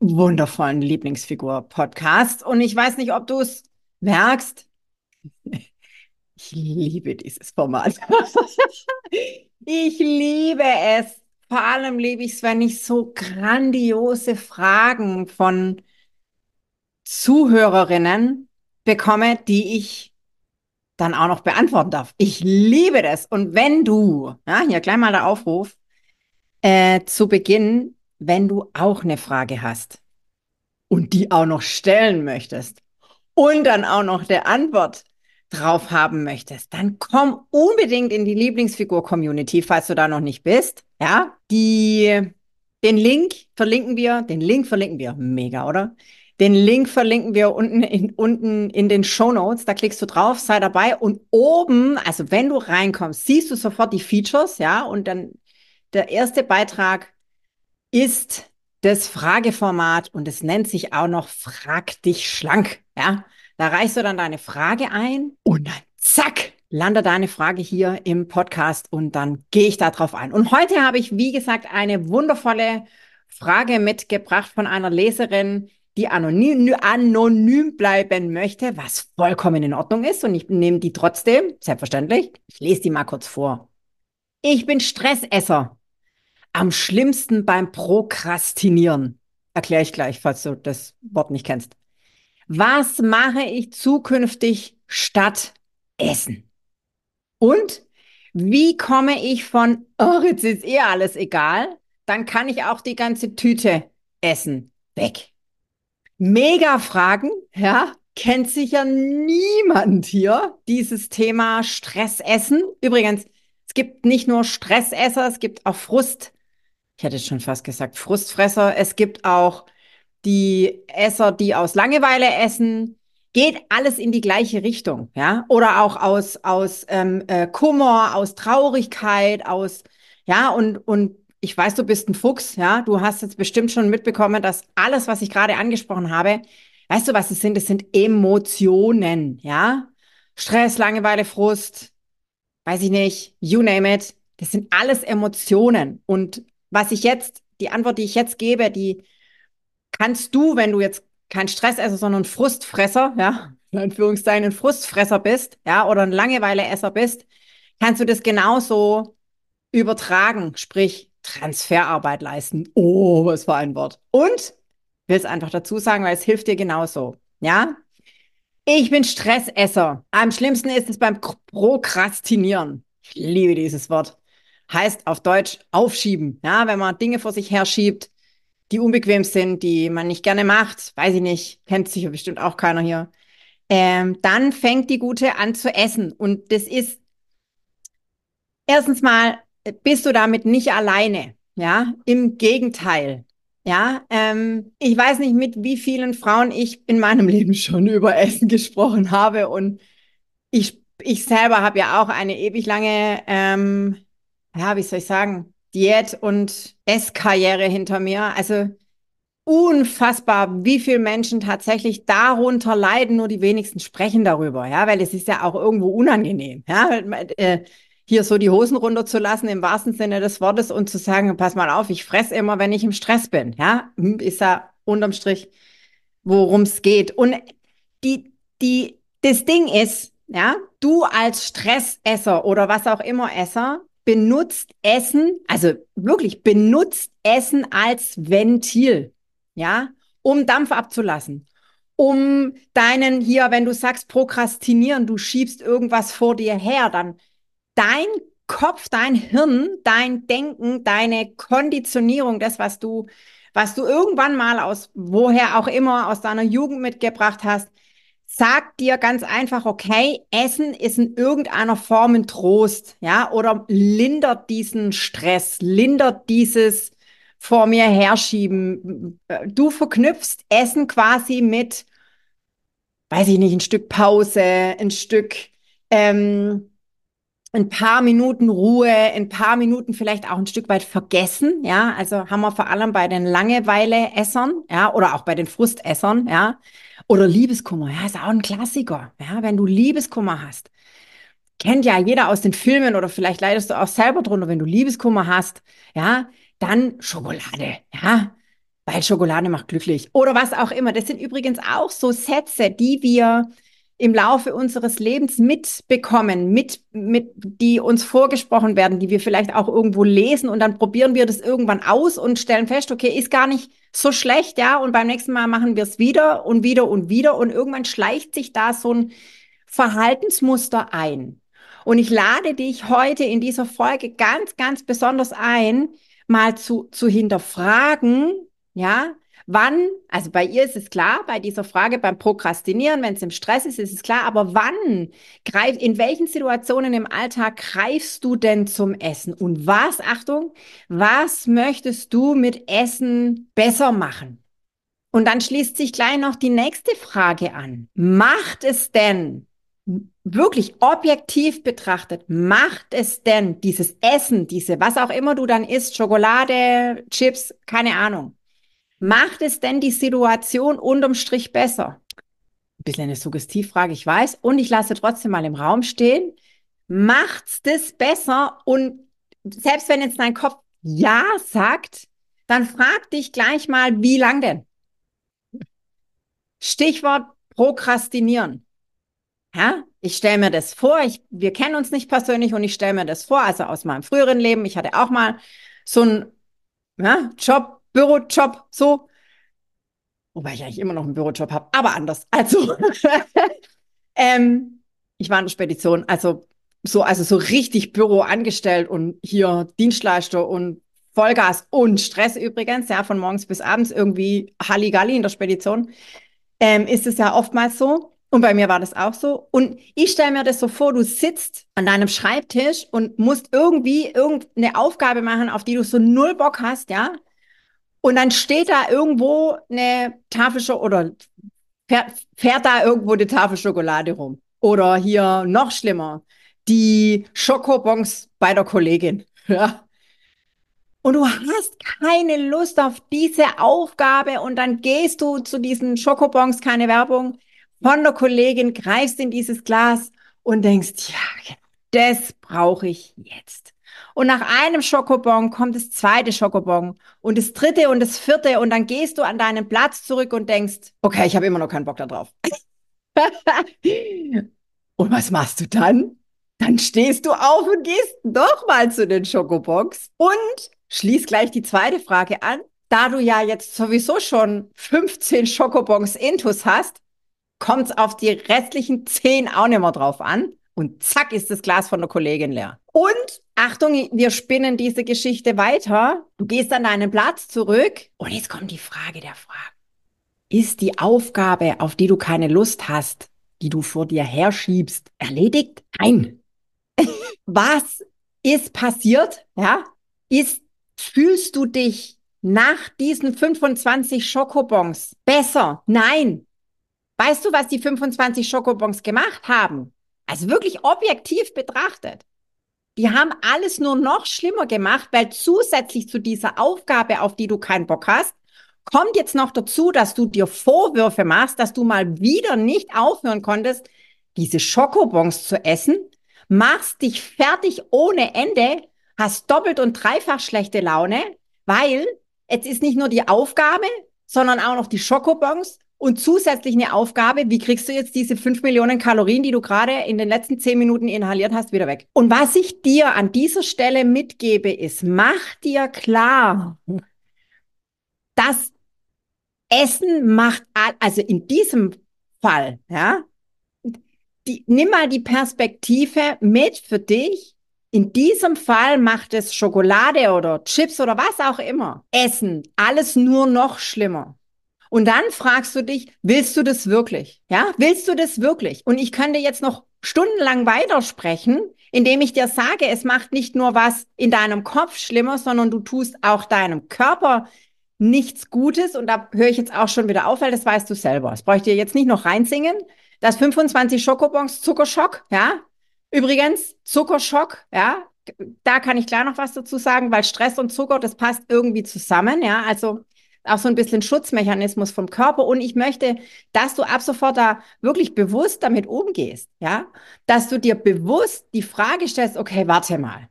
wundervollen Lieblingsfigur-Podcast. Und ich weiß nicht, ob du es merkst. Ich liebe dieses Format. ich liebe es. Vor allem liebe ich es, wenn ich so grandiose Fragen von Zuhörerinnen bekomme, die ich dann auch noch beantworten darf. Ich liebe das. Und wenn du, ja, hier gleich mal der Aufruf, äh, zu Beginn wenn du auch eine Frage hast und die auch noch stellen möchtest und dann auch noch der Antwort drauf haben möchtest, dann komm unbedingt in die Lieblingsfigur-Community, falls du da noch nicht bist. Ja, die, den Link verlinken wir, den Link verlinken wir, mega, oder? Den Link verlinken wir unten in, unten in den Show Notes. Da klickst du drauf, sei dabei und oben, also wenn du reinkommst, siehst du sofort die Features, ja, und dann der erste Beitrag ist das Frageformat und es nennt sich auch noch Frag dich schlank. Ja, da reichst du dann deine Frage ein und dann zack, landet deine Frage hier im Podcast und dann gehe ich da drauf ein. Und heute habe ich, wie gesagt, eine wundervolle Frage mitgebracht von einer Leserin, die anonym, anonym bleiben möchte, was vollkommen in Ordnung ist. Und ich nehme die trotzdem, selbstverständlich. Ich lese die mal kurz vor. Ich bin Stressesser am schlimmsten beim Prokrastinieren. Erkläre ich gleich, falls du das Wort nicht kennst. Was mache ich zukünftig statt Essen? Und wie komme ich von, oh, jetzt ist eh alles egal, dann kann ich auch die ganze Tüte essen, weg. Mega Fragen, ja, kennt sicher niemand hier dieses Thema Stressessen. Übrigens, es gibt nicht nur Stressesser, es gibt auch Frust ich hätte schon fast gesagt, Frustfresser. Es gibt auch die Esser, die aus Langeweile essen. Geht alles in die gleiche Richtung, ja? Oder auch aus, aus ähm, äh, Kummer, aus Traurigkeit, aus, ja, und, und ich weiß, du bist ein Fuchs, ja. Du hast jetzt bestimmt schon mitbekommen, dass alles, was ich gerade angesprochen habe, weißt du, was es sind? Es sind Emotionen, ja. Stress, Langeweile, Frust, weiß ich nicht, you name it. Das sind alles Emotionen. Und was ich jetzt, die Antwort, die ich jetzt gebe, die kannst du, wenn du jetzt kein Stressesser, sondern Frustfresser, ja, in Anführungszeichen ein Frustfresser bist, ja, oder ein Langeweileesser bist, kannst du das genauso übertragen, sprich Transferarbeit leisten. Oh, was für ein Wort. Und will es einfach dazu sagen, weil es hilft dir genauso. Ja? Ich bin Stressesser. Am schlimmsten ist es beim Prokrastinieren. Ich liebe dieses Wort heißt auf Deutsch aufschieben. Ja, wenn man Dinge vor sich herschiebt, die unbequem sind, die man nicht gerne macht, weiß ich nicht, kennt sicher bestimmt auch keiner hier. Ähm, dann fängt die Gute an zu essen. Und das ist erstens mal, bist du damit nicht alleine. Ja, im Gegenteil. Ja, ähm, ich weiß nicht, mit wie vielen Frauen ich in meinem Leben schon über Essen gesprochen habe. Und ich, ich selber habe ja auch eine ewig lange ähm, ja, wie soll ich sagen, Diät- und Esskarriere hinter mir. Also unfassbar, wie viele Menschen tatsächlich darunter leiden, nur die wenigsten sprechen darüber, ja, weil es ist ja auch irgendwo unangenehm, ja, äh, hier so die Hosen runterzulassen im wahrsten Sinne des Wortes und zu sagen, pass mal auf, ich fress immer, wenn ich im Stress bin, ja, hm, ist ja unterm Strich, worum es geht. Und die, die, das Ding ist, ja, du als Stressesser oder was auch immer Esser, benutzt Essen, also wirklich benutzt Essen als Ventil, ja, um Dampf abzulassen, um deinen hier, wenn du sagst prokrastinieren, du schiebst irgendwas vor dir her, dann dein Kopf, dein Hirn, dein Denken, deine Konditionierung, das, was du, was du irgendwann mal aus woher auch immer aus deiner Jugend mitgebracht hast, sagt dir ganz einfach, okay, Essen ist in irgendeiner Form ein Trost, ja, oder lindert diesen Stress, lindert dieses vor mir herschieben. Du verknüpfst Essen quasi mit, weiß ich nicht, ein Stück Pause, ein Stück, ähm, ein paar Minuten Ruhe, ein paar Minuten vielleicht auch ein Stück weit vergessen, ja. Also haben wir vor allem bei den Langeweile-Essern, ja, oder auch bei den Frustessern, ja. Oder Liebeskummer, ja, ist auch ein Klassiker, ja. Wenn du Liebeskummer hast, kennt ja jeder aus den Filmen oder vielleicht leidest du auch selber drunter, wenn du Liebeskummer hast, ja, dann Schokolade, ja, weil Schokolade macht glücklich oder was auch immer. Das sind übrigens auch so Sätze, die wir im Laufe unseres Lebens mitbekommen, mit, mit, die uns vorgesprochen werden, die wir vielleicht auch irgendwo lesen und dann probieren wir das irgendwann aus und stellen fest, okay, ist gar nicht so schlecht, ja, und beim nächsten Mal machen wir es wieder und wieder und wieder und irgendwann schleicht sich da so ein Verhaltensmuster ein. Und ich lade dich heute in dieser Folge ganz, ganz besonders ein, mal zu, zu hinterfragen, ja, Wann, also bei ihr ist es klar, bei dieser Frage beim Prokrastinieren, wenn es im Stress ist, ist es klar, aber wann greif, in welchen Situationen im Alltag greifst du denn zum Essen? Und was, Achtung, was möchtest du mit Essen besser machen? Und dann schließt sich gleich noch die nächste Frage an. Macht es denn wirklich objektiv betrachtet, macht es denn dieses Essen, diese, was auch immer du dann isst, Schokolade, Chips, keine Ahnung, Macht es denn die Situation unterm Strich besser? Ein bisschen eine Suggestivfrage, ich weiß. Und ich lasse trotzdem mal im Raum stehen. Macht's das besser? Und selbst wenn jetzt dein Kopf Ja sagt, dann frag dich gleich mal, wie lang denn? Stichwort Prokrastinieren. Ja, ich stelle mir das vor, ich, wir kennen uns nicht persönlich und ich stelle mir das vor, also aus meinem früheren Leben. Ich hatte auch mal so einen ja, Job, Bürojob, so. Wobei ich eigentlich immer noch einen Bürojob habe, aber anders. Also, ähm, ich war in der Spedition, also so, also so richtig Büro angestellt und hier Dienstleister und Vollgas und Stress übrigens, ja, von morgens bis abends irgendwie Halligalli in der Spedition, ähm, ist es ja oftmals so. Und bei mir war das auch so. Und ich stelle mir das so vor, du sitzt an deinem Schreibtisch und musst irgendwie irgendeine Aufgabe machen, auf die du so null Bock hast, ja. Und dann steht da irgendwo eine Tafel oder fährt, fährt da irgendwo eine Tafel Schokolade rum. Oder hier noch schlimmer, die Schokobons bei der Kollegin. Ja. Und du hast keine Lust auf diese Aufgabe und dann gehst du zu diesen Schokobons, keine Werbung, von der Kollegin, greifst in dieses Glas und denkst, ja, das brauche ich jetzt. Und nach einem Schokobon kommt das zweite Schokobon und das dritte und das vierte und dann gehst du an deinen Platz zurück und denkst, okay, ich habe immer noch keinen Bock da drauf. und was machst du dann? Dann stehst du auf und gehst doch mal zu den Schokobons und schließ gleich die zweite Frage an. Da du ja jetzt sowieso schon 15 Schokobons intus hast, kommt es auf die restlichen 10 auch nicht mehr drauf an. Und zack ist das Glas von der Kollegin leer. Und Achtung, wir spinnen diese Geschichte weiter. Du gehst an deinen Platz zurück. Und jetzt kommt die Frage der Frage. Ist die Aufgabe, auf die du keine Lust hast, die du vor dir herschiebst, erledigt? Nein. Was ist passiert? Ja, ist, fühlst du dich nach diesen 25 Schokobons besser? Nein. Weißt du, was die 25 Schokobons gemacht haben? Also wirklich objektiv betrachtet. Die haben alles nur noch schlimmer gemacht, weil zusätzlich zu dieser Aufgabe, auf die du keinen Bock hast, kommt jetzt noch dazu, dass du dir Vorwürfe machst, dass du mal wieder nicht aufhören konntest, diese Schokobons zu essen, machst dich fertig ohne Ende, hast doppelt und dreifach schlechte Laune, weil jetzt ist nicht nur die Aufgabe, sondern auch noch die Schokobons und zusätzlich eine Aufgabe, wie kriegst du jetzt diese fünf Millionen Kalorien, die du gerade in den letzten zehn Minuten inhaliert hast, wieder weg? Und was ich dir an dieser Stelle mitgebe, ist, mach dir klar, dass Essen macht, also in diesem Fall, ja, die, nimm mal die Perspektive mit für dich. In diesem Fall macht es Schokolade oder Chips oder was auch immer. Essen, alles nur noch schlimmer. Und dann fragst du dich, willst du das wirklich? Ja, willst du das wirklich? Und ich könnte jetzt noch stundenlang weitersprechen, indem ich dir sage, es macht nicht nur was in deinem Kopf schlimmer, sondern du tust auch deinem Körper nichts Gutes. Und da höre ich jetzt auch schon wieder auf, weil das weißt du selber. Das bräuchte ich dir jetzt nicht noch reinsingen. Das 25 Schokobons Zuckerschock, ja. Übrigens, Zuckerschock, ja. Da kann ich klar noch was dazu sagen, weil Stress und Zucker, das passt irgendwie zusammen, ja. Also auch so ein bisschen Schutzmechanismus vom Körper. Und ich möchte, dass du ab sofort da wirklich bewusst damit umgehst, ja, dass du dir bewusst die Frage stellst, okay, warte mal,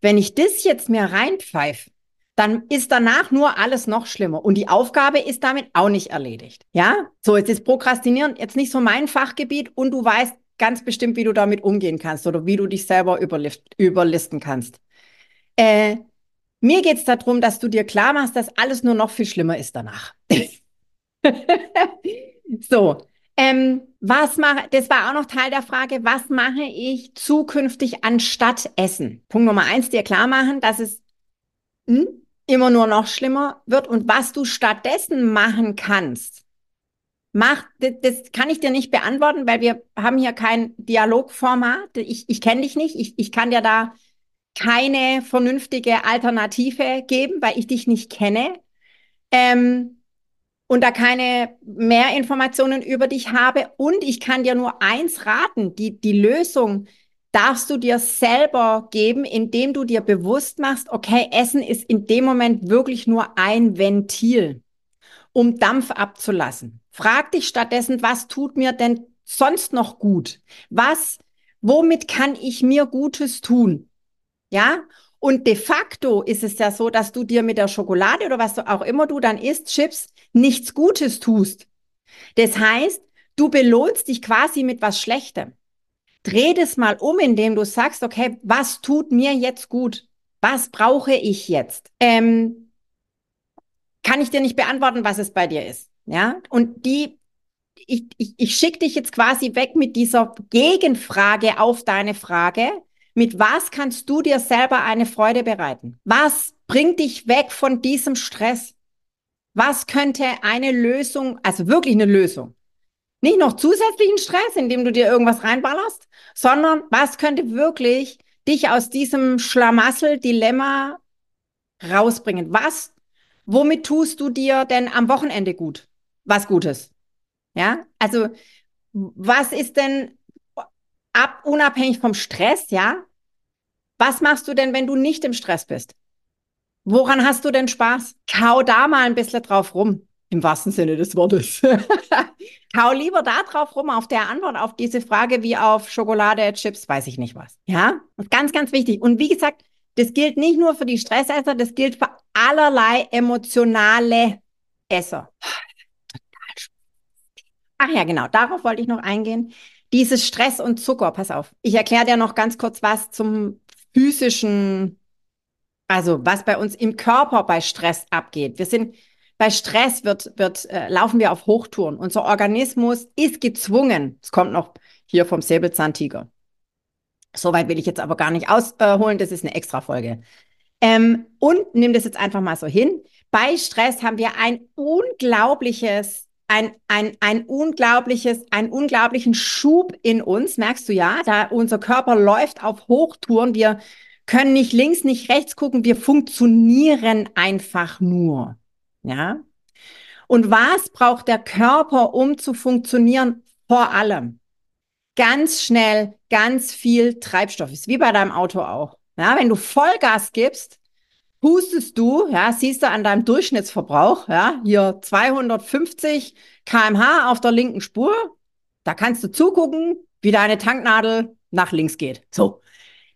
wenn ich das jetzt mir reinpfeife, dann ist danach nur alles noch schlimmer. Und die Aufgabe ist damit auch nicht erledigt. Ja, so jetzt ist Prokrastinieren jetzt nicht so mein Fachgebiet und du weißt ganz bestimmt, wie du damit umgehen kannst oder wie du dich selber überlisten kannst. Äh, mir geht es darum, dass du dir klar machst, dass alles nur noch viel schlimmer ist danach. so, ähm, was mache, das war auch noch Teil der Frage, was mache ich zukünftig anstatt Essen? Punkt Nummer eins, dir klar machen, dass es hm, immer nur noch schlimmer wird und was du stattdessen machen kannst. Mach, das, kann ich dir nicht beantworten, weil wir haben hier kein Dialogformat. Ich, ich kenne dich nicht. Ich, ich kann dir da keine vernünftige Alternative geben, weil ich dich nicht kenne ähm, und da keine mehr Informationen über dich habe. Und ich kann dir nur eins raten, die, die Lösung darfst du dir selber geben, indem du dir bewusst machst, okay, Essen ist in dem Moment wirklich nur ein Ventil, um Dampf abzulassen. Frag dich stattdessen, was tut mir denn sonst noch gut? Was, womit kann ich mir Gutes tun? Ja? Und de facto ist es ja so, dass du dir mit der Schokolade oder was auch immer du dann isst, Chips, nichts Gutes tust. Das heißt, du belohnst dich quasi mit was Schlechtem. Dreh das mal um, indem du sagst, okay, was tut mir jetzt gut? Was brauche ich jetzt? Ähm, kann ich dir nicht beantworten, was es bei dir ist. Ja, und die, ich, ich, ich schicke dich jetzt quasi weg mit dieser Gegenfrage auf deine Frage, mit was kannst du dir selber eine Freude bereiten? Was bringt dich weg von diesem Stress? Was könnte eine Lösung, also wirklich eine Lösung, nicht noch zusätzlichen Stress, indem du dir irgendwas reinballerst, sondern was könnte wirklich dich aus diesem Schlamassel-Dilemma rausbringen? Was, womit tust du dir denn am Wochenende gut? Was Gutes? Ja, also was ist denn ab, unabhängig vom Stress, ja. Was machst du denn, wenn du nicht im Stress bist? Woran hast du denn Spaß? Kau da mal ein bisschen drauf rum. Im wahrsten Sinne des Wortes. Kau lieber da drauf rum auf der Antwort auf diese Frage wie auf Schokolade, Chips, weiß ich nicht was. Ja, ganz, ganz wichtig. Und wie gesagt, das gilt nicht nur für die Stressesser, das gilt für allerlei emotionale Esser. Ach ja, genau, darauf wollte ich noch eingehen. Dieses Stress und Zucker, pass auf. Ich erkläre dir noch ganz kurz was zum physischen, also was bei uns im Körper bei Stress abgeht. Wir sind bei Stress wird, wird, äh, laufen wir auf Hochtouren. Unser Organismus ist gezwungen. Es kommt noch hier vom Säbelzahntiger. Soweit will ich jetzt aber gar nicht ausholen. Das ist eine extra Folge. Ähm, und nimm das jetzt einfach mal so hin. Bei Stress haben wir ein unglaubliches ein, ein, ein unglaubliches, einen unglaublichen Schub in uns, merkst du ja, da unser Körper läuft auf Hochtouren, wir können nicht links, nicht rechts gucken, wir funktionieren einfach nur, ja. Und was braucht der Körper, um zu funktionieren? Vor allem ganz schnell, ganz viel Treibstoff. Ist wie bei deinem Auto auch. Ja, wenn du Vollgas gibst, hustest du, ja, siehst du an deinem Durchschnittsverbrauch, ja, hier 250 kmh auf der linken Spur, da kannst du zugucken, wie deine Tanknadel nach links geht. So.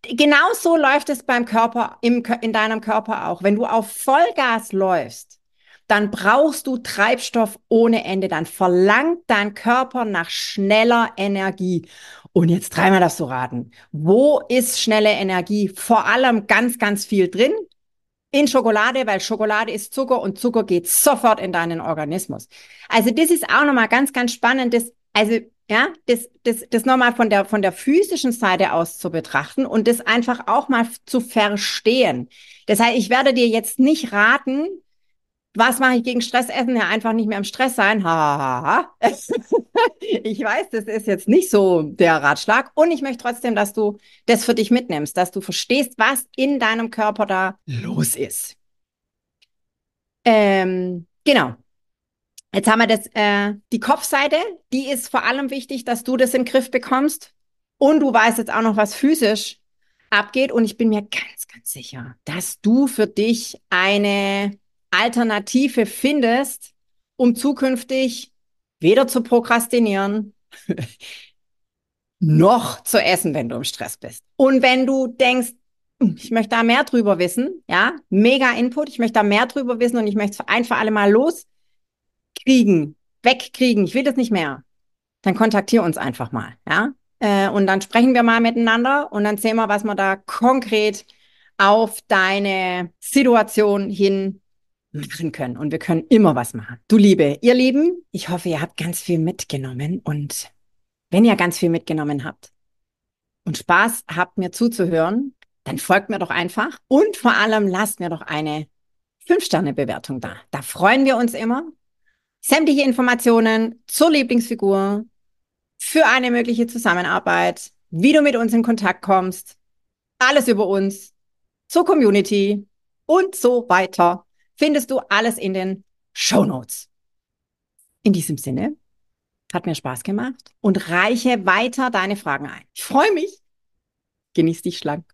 Genau so läuft es beim Körper, im, in deinem Körper auch. Wenn du auf Vollgas läufst, dann brauchst du Treibstoff ohne Ende. Dann verlangt dein Körper nach schneller Energie. Und jetzt dreimal darfst du raten. Wo ist schnelle Energie? Vor allem ganz, ganz viel drin in Schokolade, weil Schokolade ist Zucker und Zucker geht sofort in deinen Organismus. Also das ist auch nochmal ganz, ganz spannend, das, also ja, das, das, das nochmal von der, von der physischen Seite aus zu betrachten und das einfach auch mal zu verstehen. Das heißt, ich werde dir jetzt nicht raten, Was mache ich gegen Stressessen? Ja, einfach nicht mehr im Stress sein. Ha, ha, ha. ich weiß, das ist jetzt nicht so der Ratschlag. Und ich möchte trotzdem, dass du das für dich mitnimmst, dass du verstehst, was in deinem Körper da los ist. Ähm, genau. Jetzt haben wir das, äh, die Kopfseite, die ist vor allem wichtig, dass du das in den Griff bekommst. Und du weißt jetzt auch noch, was physisch abgeht. Und ich bin mir ganz, ganz sicher, dass du für dich eine Alternative findest, um zukünftig weder zu prokrastinieren noch zu essen, wenn du im Stress bist. Und wenn du denkst, hm, ich möchte da mehr drüber wissen, ja, mega Input, ich möchte da mehr drüber wissen und ich möchte es ein für alle Mal loskriegen, wegkriegen, ich will das nicht mehr, dann kontaktiere uns einfach mal, ja. Äh, und dann sprechen wir mal miteinander und dann sehen wir, was wir da konkret auf deine Situation hin machen können. Und wir können immer was machen. Du Liebe, ihr Lieben, ich hoffe, ihr habt ganz viel mitgenommen. Und wenn ihr ganz viel mitgenommen habt und Spaß habt, mir zuzuhören, dann folgt mir doch einfach. Und vor allem lasst mir doch eine 5-Sterne-Bewertung da. Da freuen wir uns immer. Sämtliche Informationen zur Lieblingsfigur, für eine mögliche Zusammenarbeit, wie du mit uns in Kontakt kommst, alles über uns, zur Community und so weiter findest du alles in den Show Notes. In diesem Sinne, hat mir Spaß gemacht und reiche weiter deine Fragen ein. Ich freue mich. Genieß dich schlank.